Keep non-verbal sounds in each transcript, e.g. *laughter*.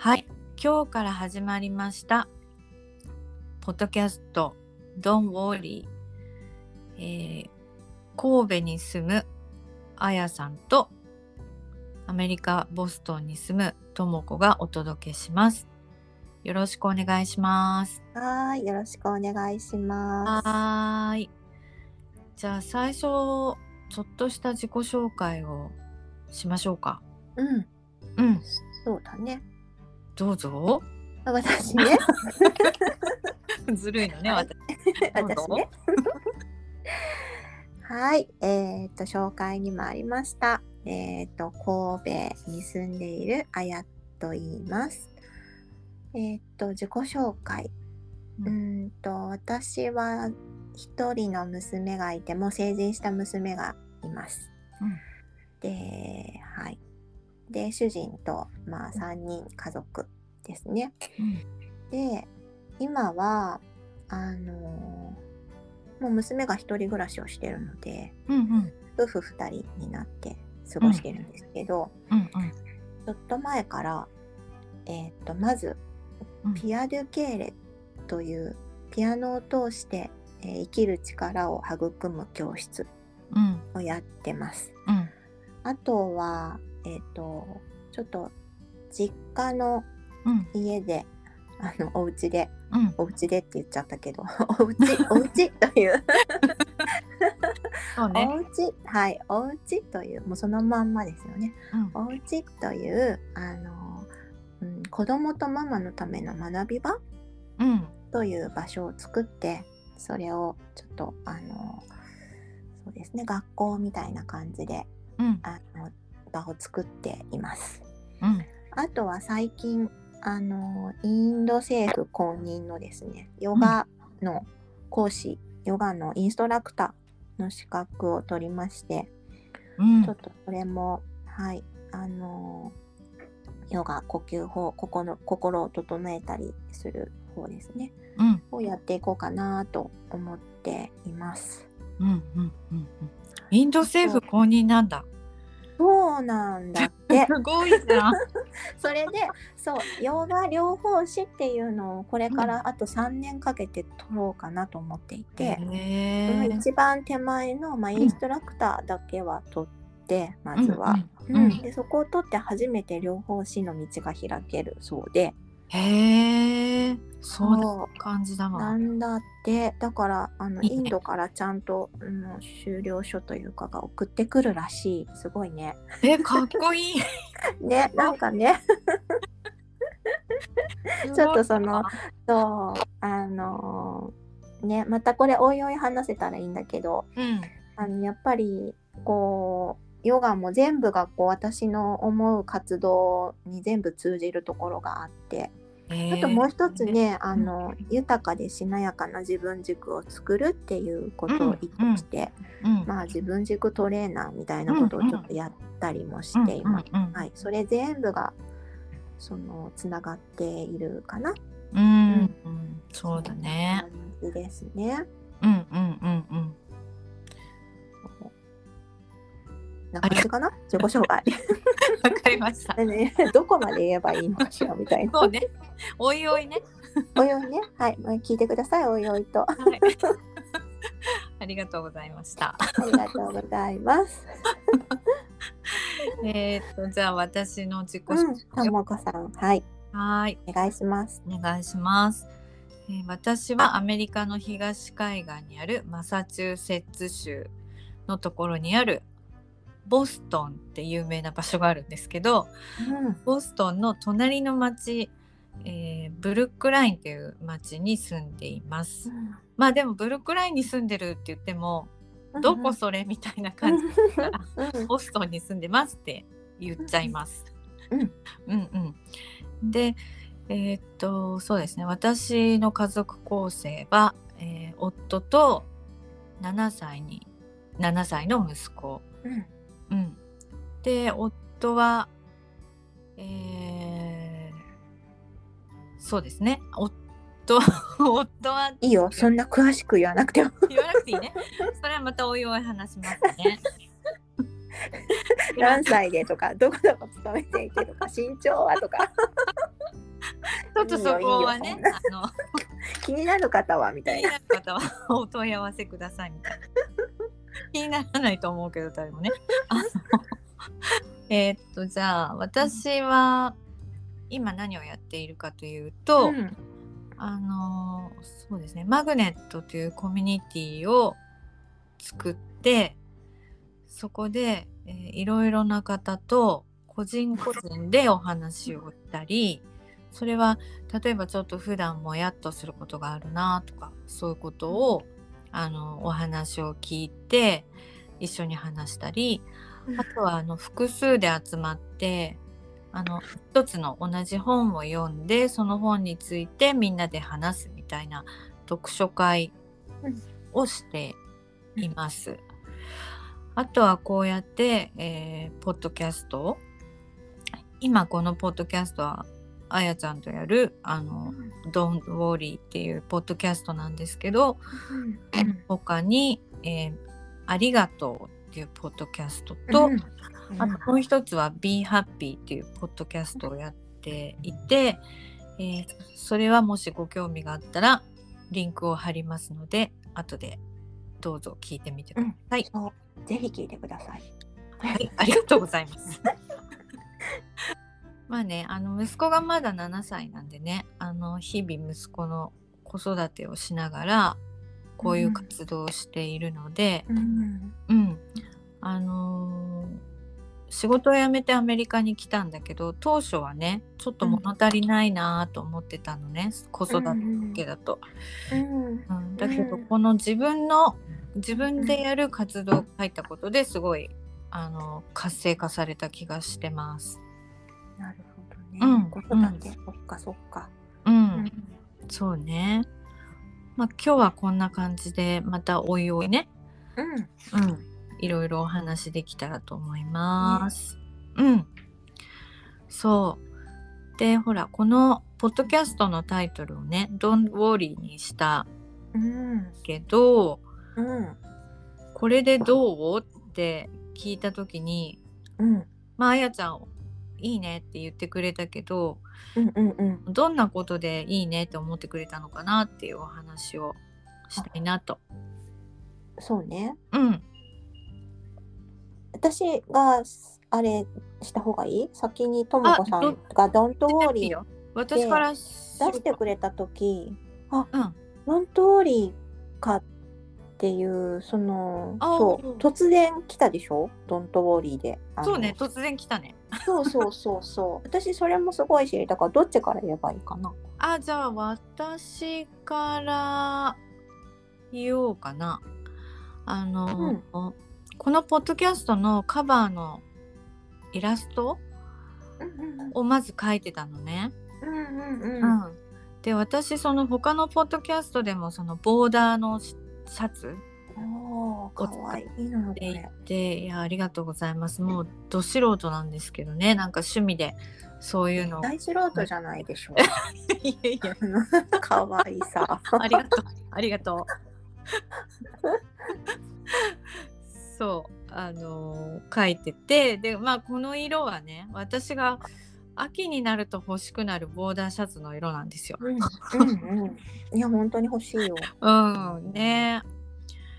はい、今日から始まりました。ポッドキャスト Don't Worry、えー神戸に住むあやさんとアメリカ・ボストンに住むともこがお届けします。よろしくお願いします。はーい、よろしくお願いしまはーい。じゃあ最初ちょっとした自己紹介をしましょうか。す。うん、うん、そうだね。どうぞ。私ね、*laughs* ずるいのね、はい私。私ね。*laughs* はい、えっ、と紹介にもありました。えっ、と神戸に住んでいるあやと言います。えっ、と自己紹介。ううーんと私は一人の娘がいてもう成人した娘がいます。うんで、はい。で主人とまあ3人家族ですね。うん。で今はあのもう娘が一人暮らしをしてるのでうんうん。夫婦2人になって過ごしてるんですけど、うんちょっと前から、えー、とまずうん。ピア・デュ・ケーレというピアノを通して、えー生きる力を育む教室うん。をやってます。うん。あとは、えっ、とちょっと実家のうん。家であのお家でうん。お家でって言っちゃったけど *laughs* お家お家という。そうね。お家はいお家というもうそのまんまですよね。うん。お家というあの、うん、子供とママのための学び場うん。という場所を作ってそれをちょっとあのそうですね学校みたいな感じでうん。あの場を作っています。うん。あとは最近あのインド政府公認のですねヨガの講師、ヨガのインストラクターの資格を取りまして、うん。ちょっとそれもはいあのヨガ呼吸法心心を整えたりする方ですねうん。をやっていこうかなと思っています。うんうんうんうん。インド政府公認なんだ。そうなんだって。*laughs* すごいじゃん。*laughs* それでそうヨガ療法士っていうのをこれからあと3年かけて取ろうかなと思っていて、そのへえ。一番手前の、まあ、インストラクターだけは取って、まずは、うんうん。うん。でそこを取って初めて療法士の道が開けるそうでへえ。そう感じだなわ。んだってだからあのいいねインドからちゃんと、う了書というかが送ってくるらしいすごいね。え、かっこいい。*laughs* ねなんかねちょっとそのそうあのねまたこれおいおい話せたらいいんだけどうん。あのやっぱりこうヨガも全部がこう私の思う活動に全部通じるところがあってへーあともう一つ。ねあの豊かでしなやかな自分軸を作るっていうことを意識して、うん。まあ自分軸トレーナーみたいなことをちょっとやったりもしています。うんうんはい、それ全部がそのつながっているかな。うんうんうん。そうだね。ですね。うんうんうんうん。な感じかな？自己紹介。*laughs* わかりました。*laughs* ね、*laughs* どこまで言えばいいのかしらみたいな。そうね。おいおいね。おいおいね。はい、まあ聞いてください。おいおいと。あはい。ありがとうございました。りがとうございます。えーっとじゃあ私の自己うん、紹介ともこさん、はい、はーい。お願いします。お願いします、えー私はアメリカの東海岸にあるマサチューセッツ州のところにあるボストンって有名な場所があるんですけどうん、ボストンの隣の町、えーブルックラインっていう町に住んでいます。まあでもブルックラインに住んでるって言ってもどこそれみたいな感じだからうん。ボストンに住んでますって言っちゃいます。うん。うんうん。でえーっとそうですね。私の家族構成は、えー夫と7歳に7歳の息子、うんうん、で夫は、えーそうですね夫 *laughs* 夫はいいよ、そんな詳しく言わなくても。言わなくていいねそれはまたおいおい話しますね *laughs* 何歳でとか、どこどこ勤めていてとか、身長はとか。*laughs* ちょっとそこはねあの気になる方はみ気にたいな。なる方はお問い合わせくださいみたいな。気にならないと思うけど誰もね。*laughs* えーっとじゃあ私は今何をやっているかというと、うんあのそうですねマグネットというコミュニティを作ってそこで、えーいろいろな方と個人個人でお話をしたりそれは例えばちょっと普段もやっとすることがあるなとかそういうことをあのお話を聞いて一緒に話したりあとはあの複数で集まってあの一つの同じ本を読んでその本についてみんなで話すみたいな読書会をしています。あとはこうやって、えーポッドキャスト。今このポッドキャストはあやちゃんとやるあの「Don't Worry」っていうポッドキャストなんですけどうん他に、えーありがとう」っていうポッドキャストと、うんあともう一つは Be Happy っていうポッドキャストをやっていて、えーそれはもしご興味があったらリンクを貼りますので後でどうぞ聞いてみてください。ぜひ聞いてください。はい、ありがとうございます。*laughs* まあね、あの息子がまだ7歳なんでね、あの日々息子の子育てをしながらこういう活動をしているので、うんうん、あのー仕事を辞めてアメリカに来たんだけど当初はねちょっと物足りないなと思ってたのね、子育てだけだと。うん。うん、だけど、うん。この自分の自分でやる活動が入ったことですごいあの活性化された気がしてます。なるほどね。うん子育て、そっかそっか。うん、うんそうね。まあ今日はこんな感じでまたおいおいね、うんうん、いろいろお話できたらと思います。うん。そう。で、ほら、このポッドキャストのタイトルをね、Don't Worry にしたうんけど、うんこれでどう？って聞いた時に、うんまあ、あやちゃん、いいねって言ってくれたけど、うんうんうんどんなことでいいねって思ってくれたのかなっていうお話をしたいなと。そうね。うん。私があれした方がいい？先にともこさんが「Don't いい Worry よ私から出」出してくれた時あうん。「Don't Worry」かっていうそのあそう突然来たでしょ「Don't Worry で」あのそうね、突然来たね。そうそうそうそう私それもすごい知りたからどっちから言えばいいかな？あ、じゃあ私から言おうかな。あの、このポッドキャストのカバーのイラストうんをまず描いてたのね。うんうんうんううんん。で、私その他のポッドキャストでもそのボーダーのシシャツおーかわいいのこて、いや、ありがとうございます。もうど素人なんですけどね、なんか趣味でそういうのを。大素人じゃないでしょいやいや、*laughs* かわいさありがとう。ありがとう。そう、あのー書いてて、で、まあ、この色はね、私が秋になると欲しくなるボーダーシャツの色なんですよ。うんうんうんいや本当に欲しいよ。うん、ね。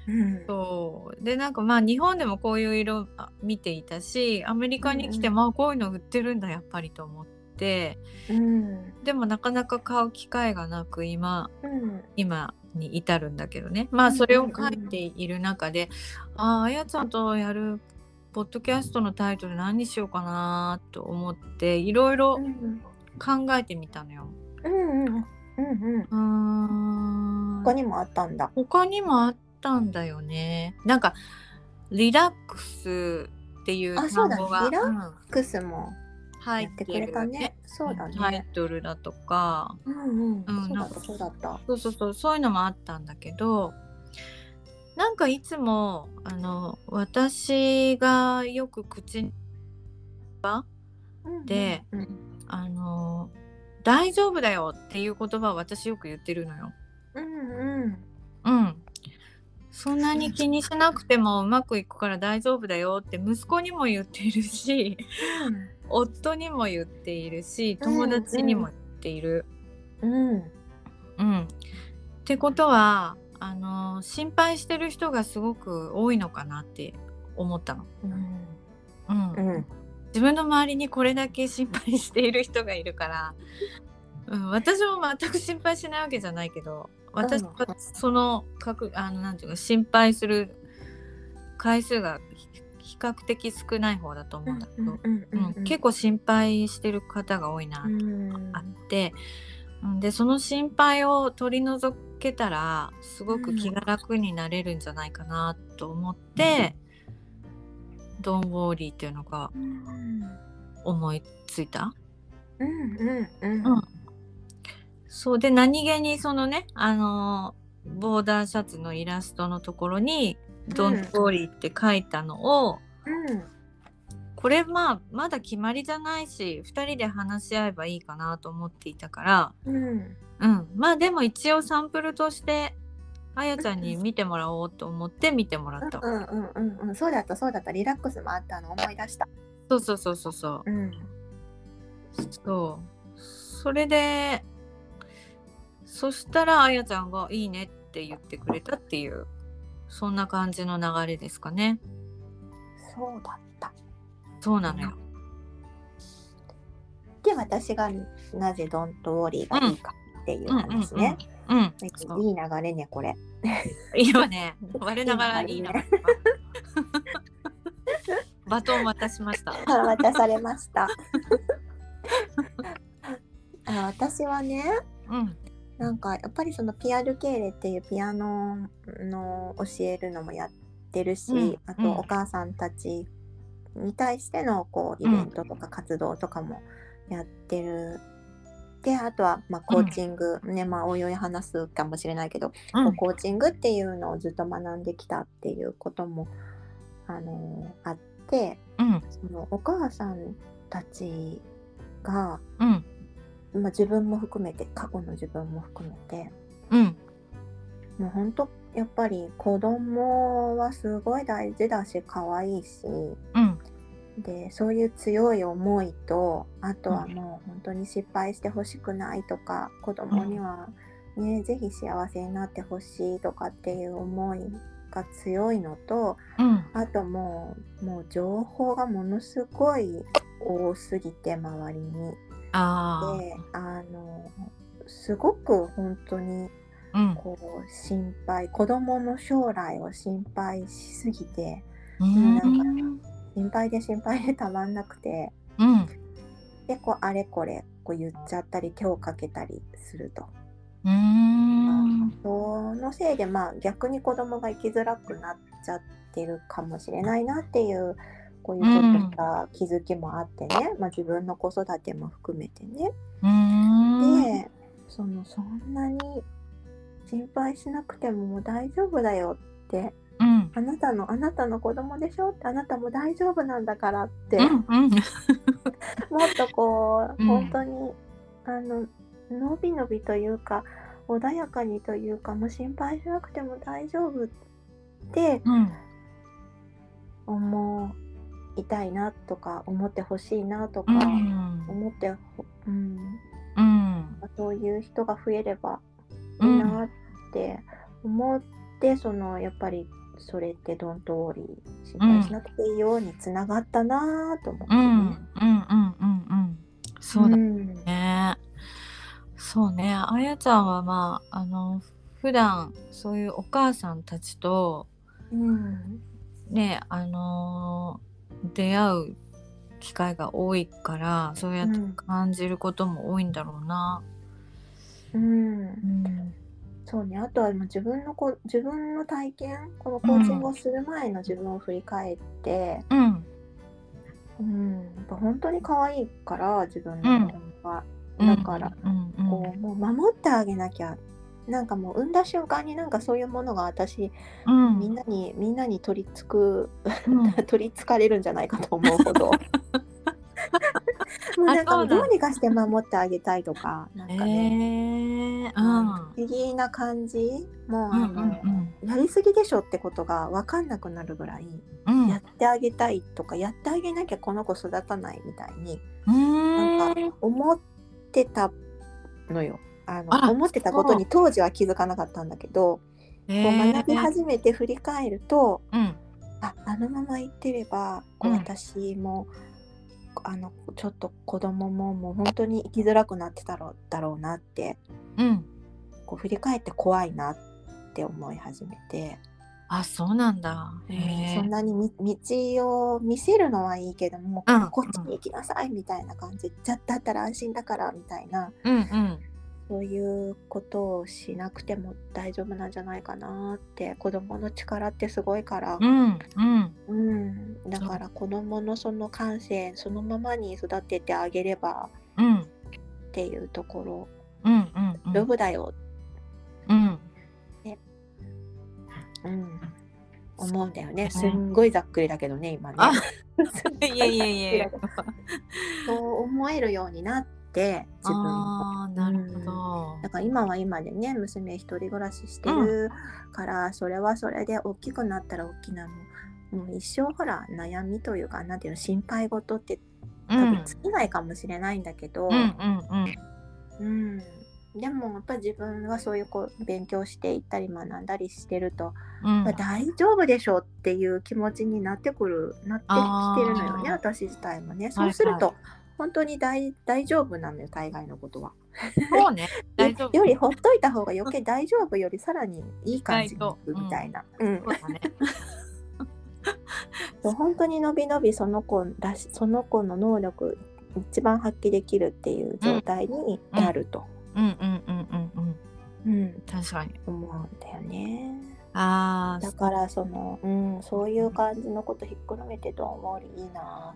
うん。そう。で、なんかまあ、日本でもこういう色あ見ていたし、アメリカに来て、うん。まあ、こういうの売ってるんだ、やっぱりと思って、うん。でもなかなか買う機会がなく、今、うん。今に至るんだけどね。まあうんそれを書いている中で、あああやちゃんとやるポッドキャストのタイトル何にしようかなと思っていろいろうん。考えてみたのよ。うんうん。うんうん。うーん。他にもあったんだ。他にもあったんだよね。なんかリラックスっていう単語が、リラッうんクスも入ってくれたね。そうだタイね。トルだとかうんうん。うんそうだったそうだった。そうそうそうそういうのもあったんだけどなんかいつもあの私がよく口にでうんあの大丈夫だよっていう言葉を私よく言ってるのよ。うんうんうん。そんなに気にしなくてもうまくいくから大丈夫だよって息子にも言っているし夫。にも言っているし友達にも言っている。うん。うん、ってことはあの心配してる人がすごく多いのかなって思ったの。うん。うん。うん。自分の周りにこれだけ心配している人がいるから、うん、私も全く心配しないわけじゃないけど私はそのかくあのなんていうか心配する回数がひ比較的少ない方だと思うんだけど、うんうん結構心配してる方が多いなあって、うんでその心配を取り除けたらすごく気が楽になれるんじゃないかなと思って「ドン・ウォーリー」っていうのがうん。思いついた？うんうんうん。うんそうで何気にそのねあのーボーダーシャツのイラストのところに「ドン・ウォーリー」って書いたのを、うん。これまあまだ決まりじゃないし2人で話し合えばいいかなと思っていたから、うん。うん、まあでも一応サンプルとしてあやちゃんに見てもらおうと思って見てもらった。うんうんうんうん。そうだったそうだった。リラックスもあったの思い出した。そうそうそうそうそう。うん。そう。それでそしたらあやちゃんが「いいね」って言ってくれたっていうそんな感じの流れですかね。そうだったそうなのよ。で私がなぜドントウォーリーがいいかっていう話ね、うんうんうん。そういい流れねこれ *laughs* 今ね我ながらいいな。*laughs* バトン渡しました。渡されました *laughs* あ私はねうんなんかやっぱりそのピアルケーレっていうピアノの教えるのもやってるし、うん。あうん。とお母さんたちに対してのこうイベントとか活動とかもやってる。であとはまあコーチング、ねまあおいおい話すかもしれないけど、うん。コーチングっていうのをずっと学んできたっていうことも、あのあってうん。そのお母さんたちが、うんまあ、自分も含めて過去の自分も含めて。うん。もう本当やっぱり子供はすごい大事だし可愛いし。うん。でそういう強い思いとあとはもう本当に失敗してほしくないとか子供にはね、ぜひ幸せになってほしいとかっていう思いが強いのとうん。あともうもう情報がものすごい多すぎて周りに。あであのすごく本当にあうん。こう心配子供の将来を心配しすぎてうん。なん心配で心配でたまんなくてうん。でこうあれこれこう言っちゃったり手をかけたりすると。うん。そのせいでまあ逆に子供が生きづらくなっちゃってるかもしれないなっていうこういうちょっとした気づきもあってね、まあ、自分の子育ても含めてね。うん。でそのそんなに心配しなくてももう大丈夫だよって。うん。あなたのあなたの子供でしょって。あなたも大丈夫なんだからって、うんうん。*laughs* もっとこう、うん。本当にあののびのびというか穏やかにというかもう心配しなくても大丈夫ってうん。思いたいなとか思ってほしいなとか、うん。思ってほ、うん、うん。そういう人が増えればいいなって思って、そのやっぱりそれってドントウォーリー心配しなくていいようにつながったなと思ってうん。うん。ね。うん。うん。うん。そうだんね。そうね。あやちゃんはまああの普段そういうお母さんたちとうん。ねあの出会う機会が多いからそうやってうん。感じることも多いんだろうな。うん。うん。そうね、あとはもう自分のこ自分の体験このコーチングをする前の自分を振り返って、うん。うん。やっぱ本当に可愛いから自分の子供が、だから、うん。うん。こうもう守ってあげなきゃなんかもう産んだ瞬間になんかそういうものが私、うん。みんなにみんなに取りつくうん。*laughs* 取りつかれるんじゃないかと思うほど *laughs* もうなんかもうどうにかして守ってあげたいとかなんかね、えー。うん。不思議な感じもうあうんの、うんやりすぎでしょってことが分かんなくなるぐらい、うん。やってあげたいとかやってあげなきゃこの子育たないみたいにうん。なんか思ってたのよあのあら思ってたことに当時は気づかなかったんだけど、えこう学び始めて振り返ると、うん。ああのまま行ってればこううん。私も、あのちょっと子供ももう本当に生きづらくなってたろうだろうなってうん。こう振り返って怖いなって思い始めて、あそうなんだ。そんなにみ道を見せるのはいいけども、うん。こっちに行きなさいみたいな感じ。じゃだったら安心だからみたいな。うんうんそういうことをしなくても大丈夫なんじゃないかなって子供の力ってすごいから、うんうん。うん、だから子供のその感性そのままに育ててあげればうん。っていうところ。うんうんうん。丈夫だよ、うん。うん、思うんだよね。すんごいざっくりだけどね今ね。あ *laughs* いやいやいやいや *laughs* そう思えるようになって自分も。あーなるほど。だから今は今でね娘一人暮らししてるから、それはそれで大きくなったら大きなも。うもう一生ほら悩みというかなんていうの心配事って多うん。分尽きないかもしれないんだけど、うん。うんうんうんでもやっぱ自分がそういうこう勉強していったり学んだりしてると、うん。まあ大丈夫でしょうっていう気持ちになってくるなってきてるのよね私自体もね。そうすると、はい本当に大大丈夫なのよ大概のことは。そうね。*laughs* 大丈夫。よりほっといた方が余計大丈夫よりさらにいい感じにいくみたいな。うん。*laughs* 本当にのびのびその子らしその子の能力一番発揮できるっていう状態になると、うん。うん。うん。うん。うん。うん。確かに。思うんだよね。ああだからその、うん、そういう感じのことひっくるめてどう思う？いいな。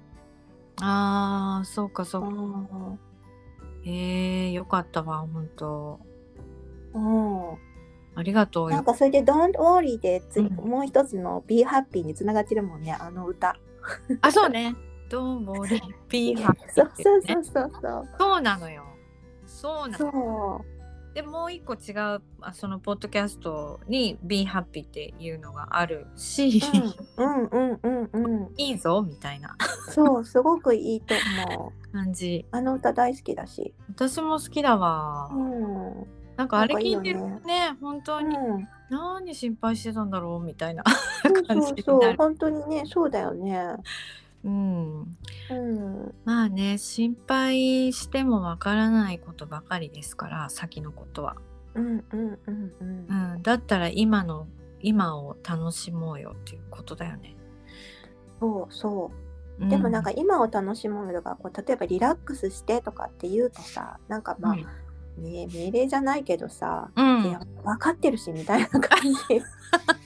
あーそうかそうか。うん。へえよかったわ本当。うん、ありがとう。よなんかそれで「Don't worry で」ついうん。もう一つの「Be happy」につながってるもんねあの歌。あそうね。どうもリピーハッピそう。ーってねそうそうそうそう。そうなのよ。そうなそのうでもう一個違うあそのポッドキャストに「Be Happy」っていうのがあるし、うんうんうんうんうん。いいぞみたいなそう、すごくいいと思う。感じあの歌大好きだし。私も好きだわ、うん。なんかあれ聞いてるとね本当にうん、何心配してたんだろうみたいなそう感そうそう、じになる本当にね、そうだよね。うん。うん、まあね心配してもわからないことばかりですから先のことは、うん、うん、うん、うん。う。ん、だったら今の今を楽しもうよっていうことだよね、そうそう。う。ん。でもなんか今を楽しむのがこう例えばリラックスしてとかって言うとさなんかまあ、ね、命令じゃないけどさ、うん。分かってるしみたいな感じ *laughs*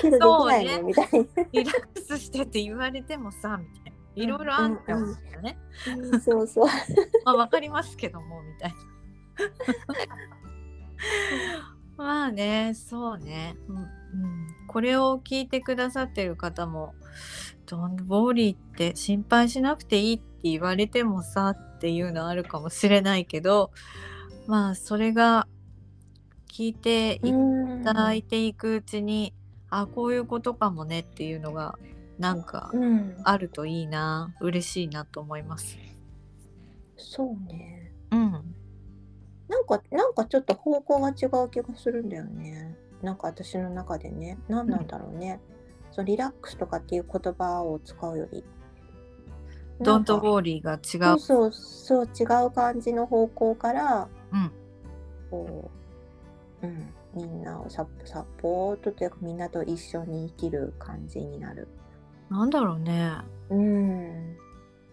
けどできないね。みたいリラックスしてって言われてもさみたいな。いろいろあんだようんうん。ね、な、うん。そうそう。*laughs* まあわかりますけどもみたいな。*laughs* まあねそうね、うんうん、これを聞いてくださってる方も「ドンボーリーって心配しなくていいって言われてもさ」っていうのあるかもしれないけどまあそれが聞いていうんただいていくうちに、あこういうことかもねっていうのがなんかうん。あるといいな嬉しいなと思います。そうね。うん、なんかなんかちょっと方向が違う気がするんだよね。なんか私の中でね。何なんだろうね、そうリラックスとかっていう言葉を使うより。ドントなんかボーリーが違う。そうそうそう違う感じの方向からうん、こう、うん、みんなをササポートというかみんなと一緒に生きる感じになる。なんだろうね。うん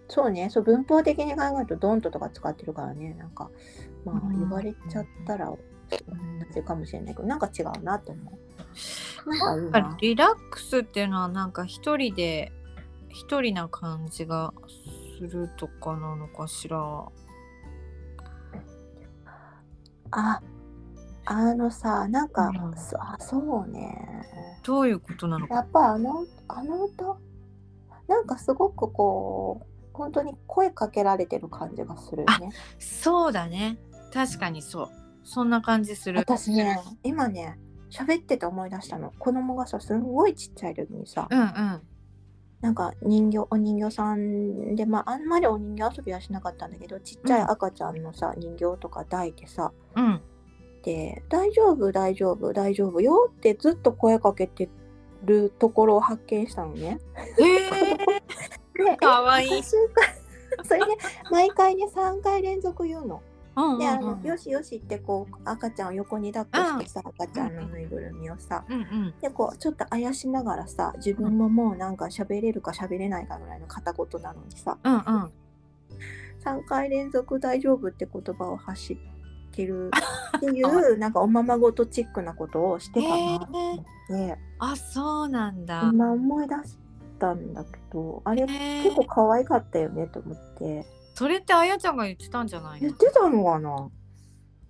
そうねそう文法的に考えると「ドント」とか使ってるからねなんかまあうん言われちゃったら同じかもしれないけどなんか違うなと思う。なんかいいな。リラックスっていうのはなんか一人で一人な感じがするとかなのかしら。ああのさなんか、うんそあそうねどういうことなのか。やっぱあのあの歌なんかすごくこう本当に声かけられてる感じがするよね。そうだね。確かにそう。そんな感じする。私ね今ね喋ってて思い出したの子供がさすんごいちっちゃい時にさうんうん。なんか人形お人形さんでまああんまりお人形遊びはしなかったんだけどちっちゃい赤ちゃんのさ、人形とか抱いてさうん。で「大丈夫大丈夫大丈夫よ」ってずっと声かけてるところを発見したのね。へえ。*laughs* でかわいい。そ *laughs* れで毎回ね3回連続言うの。うんであ。のよしよしってこう赤ちゃんを横に抱っこしてさ、赤ちゃんのぬいぐるみをさうんうん。でこうちょっとあやしながらさ自分ももうなんか喋れるか喋れないかぐらいの片言なのにさうんうん。3回連続大丈夫って言葉を発してる。っていうなんかおままごとチックなことをしてたな。って、あ、そうなんだ。今思い出したんだけどあれへえ結構可愛かったよねと思って。それってあやちゃんが言ってたんじゃないの？言ってたのかな？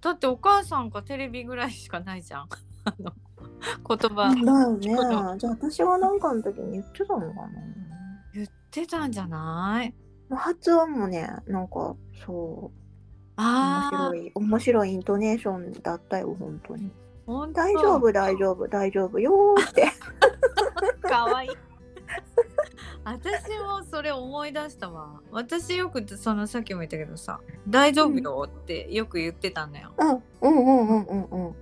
だってお母さんかテレビぐらいしかないじゃん。*laughs* 言葉。だよね。じゃあ私がなんかの時に言ってたのかな？言ってたんじゃない？発音もねなんかそう面あ白い面白いイントネーションだったよ本当に。あ、本当。大丈夫大丈夫大丈夫。よーって。*laughs* かわいい。私もそれ思い出したわ。私よくそのさっきも言ったけどさ、大丈夫よってよく言ってたんだよ。うん。うんうんうんうんうん。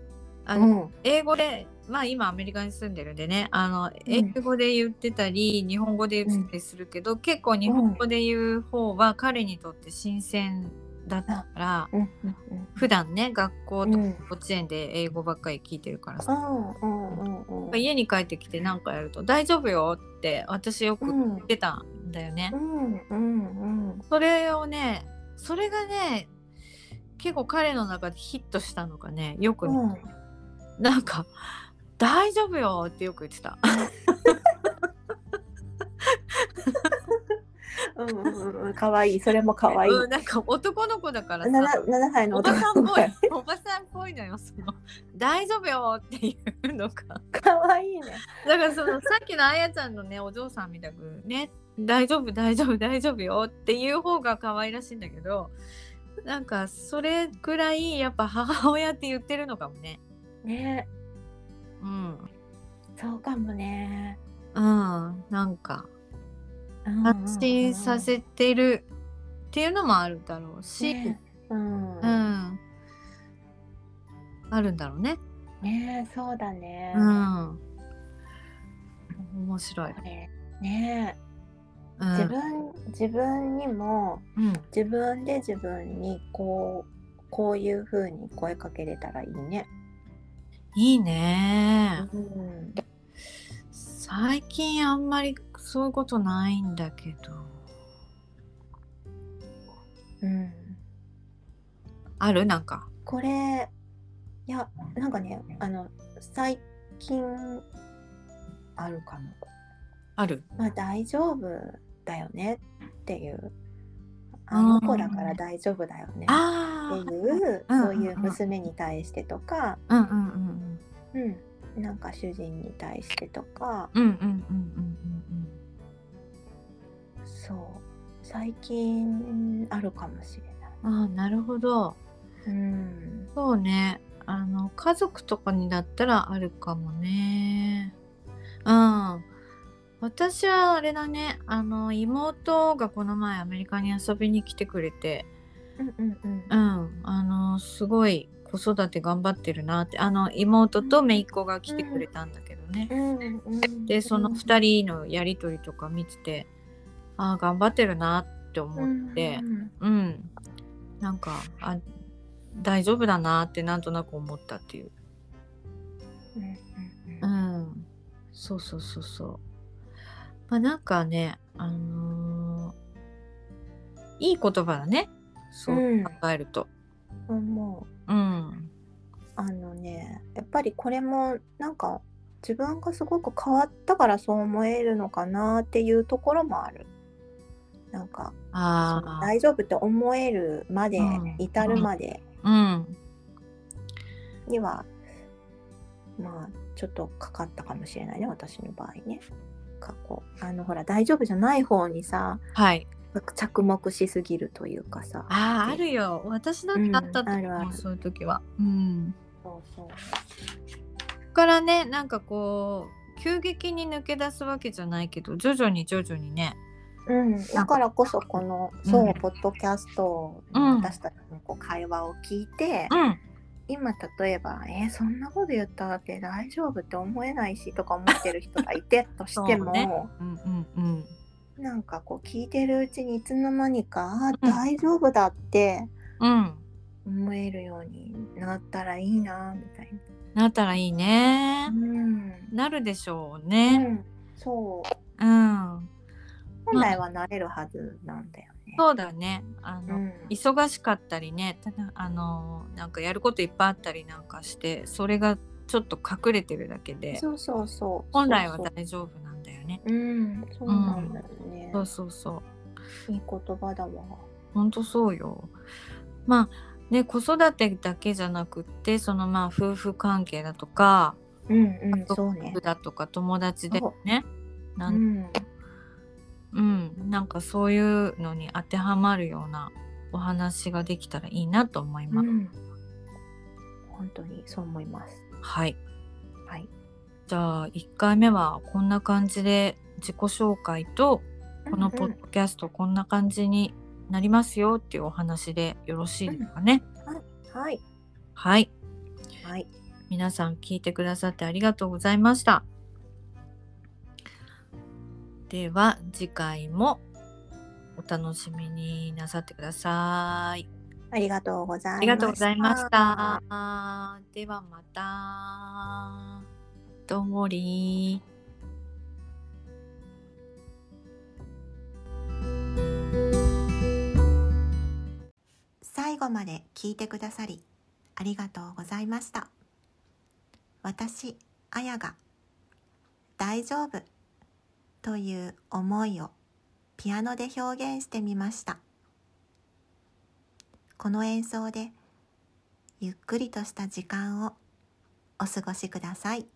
あのうん。英語で、まあ今アメリカに住んでるんでね、あの英語で言ってたり、日本語で言ってたりするけど、結構日本語で言う方は彼にとって新鮮だったから、うんうんうん。普段ね、学校とかうん。幼稚園で英語ばっかり聞いてるからさ、うんうん家に帰ってきて何かやると大丈夫よって私よくうん言ってたんだよね。それをね、それがね、結構彼の中でヒットしたのがね、よくね、うん。なんか「大丈夫よ」ってよく言ってた。*laughs* うんうんうんかわいい。それもかわい。いうん、なんか男の子だからさ。七七歳のおば男さんっぽい。おばさんっぽいのよその「大丈夫よ」っていうのが。かわいいね。だからそのさっきのあやちゃんのねお嬢さんみたくね「大丈夫大丈夫大丈夫よ」っていう方が可愛らしいんだけど。なんかそれくらいやっぱ母親って言ってるのかもね。ね。うん。そうかもね。うん。なんか。うん安心させてるっていうのもあるだろうし、ね。うん。うん。あるんだろうね。ねそうだね。うん。面白い、ね。ねうん、自分自分にもうん。自分で自分にこうこういう風に声かけれたらいいね。いいね。うん、最近あんまりそういうことないんだけど。うん、ある？なんか。これいやなんかねあの最近あるかも。ある？まあ大丈夫だよねっていう。あの子だから大丈夫だよねあっていううんそういう娘に対してとか、あうんうんうん。うん、なんか主人に対してとか。うんうんうんうんうんそう。最近あるかもしれない。うんああなるほど。うん。そうね。あの家族とかにだったらあるかもね。うん。私はあれだね。あの妹がこの前アメリカに遊びに来てくれて。うんうんうん。うん。あのすごい子育て頑張ってるなって。あの妹と姪っ子が来てくれたんだけどね、うんうんでその2人のやり取りとか見ててああ頑張ってるなって思って。うん。うん、なんかあ大丈夫だなってなんとなく思ったっていう。うんうんそうそうそうそう。まあなんかねあのーいい言葉だね。そううん考えると。うん。もう。うん。あのねやっぱりこれもなんか自分がすごく変わったからそう思えるのかなっていうところもある。なんか大丈夫って思えるまで、うん至るまでうん。には、まあちょっとかかったかもしれないね私の場合ね。過去。あのほら大丈夫じゃない方にさはい。着目しすぎるというかさ。あああるよ。私だってあったと思う、うんあるある。そういう時は。うん。そうそう。からねなんかこう急激に抜け出すわけじゃないけど徐々に徐々にねうん、だからこそこのそう、うんポッドキャストうん。の私たちのこう会話を聞いて、うん。今例えば「えーそんなこと言ったって大丈夫って思えないし」とか思ってる人がいてとしても、*laughs* そうね。うんうんうん。なんかこう聞いてるうちにいつの間にか「あ大丈夫だ」ってうん。思えるようになったらいいなみたいな。ったらいいね。な。うん。なるでしょううねん、そう来はなれるはずなんだよね。そうだねあの、うん忙しかったりねただあのなんかやることいっぱいあったりなんかしてそれがちょっと隠れてるだけでそうそうそう。本来は大丈夫なんだよねうん、そうなんだよね。そうそうそういい言葉だわ。ほんとそうよまあね子育てだけじゃなくってそのまあ夫婦関係だとかうんうん、そうね。だとか友達でねなうんん、うん、なんかそういうのに当てはまるようなお話ができたらいいなと思います。うん。本当にそう思います。はい。はい。じゃあ1回目はこんな感じで自己紹介とこのポッドキャストこんな感じになりますよっていうお話でよろしいですかね。はい。はい。はい。皆さん聞いてくださってありがとうございました。では次回もお楽しみになさってください。ありがとうございました。ありがとうございました。ではまた。どうもりー。最後まで聞いてくださりありがとうございました私あやが「大丈夫」という思いをピアノで表現してみましたこの演奏でゆっくりとした時間をお過ごしください。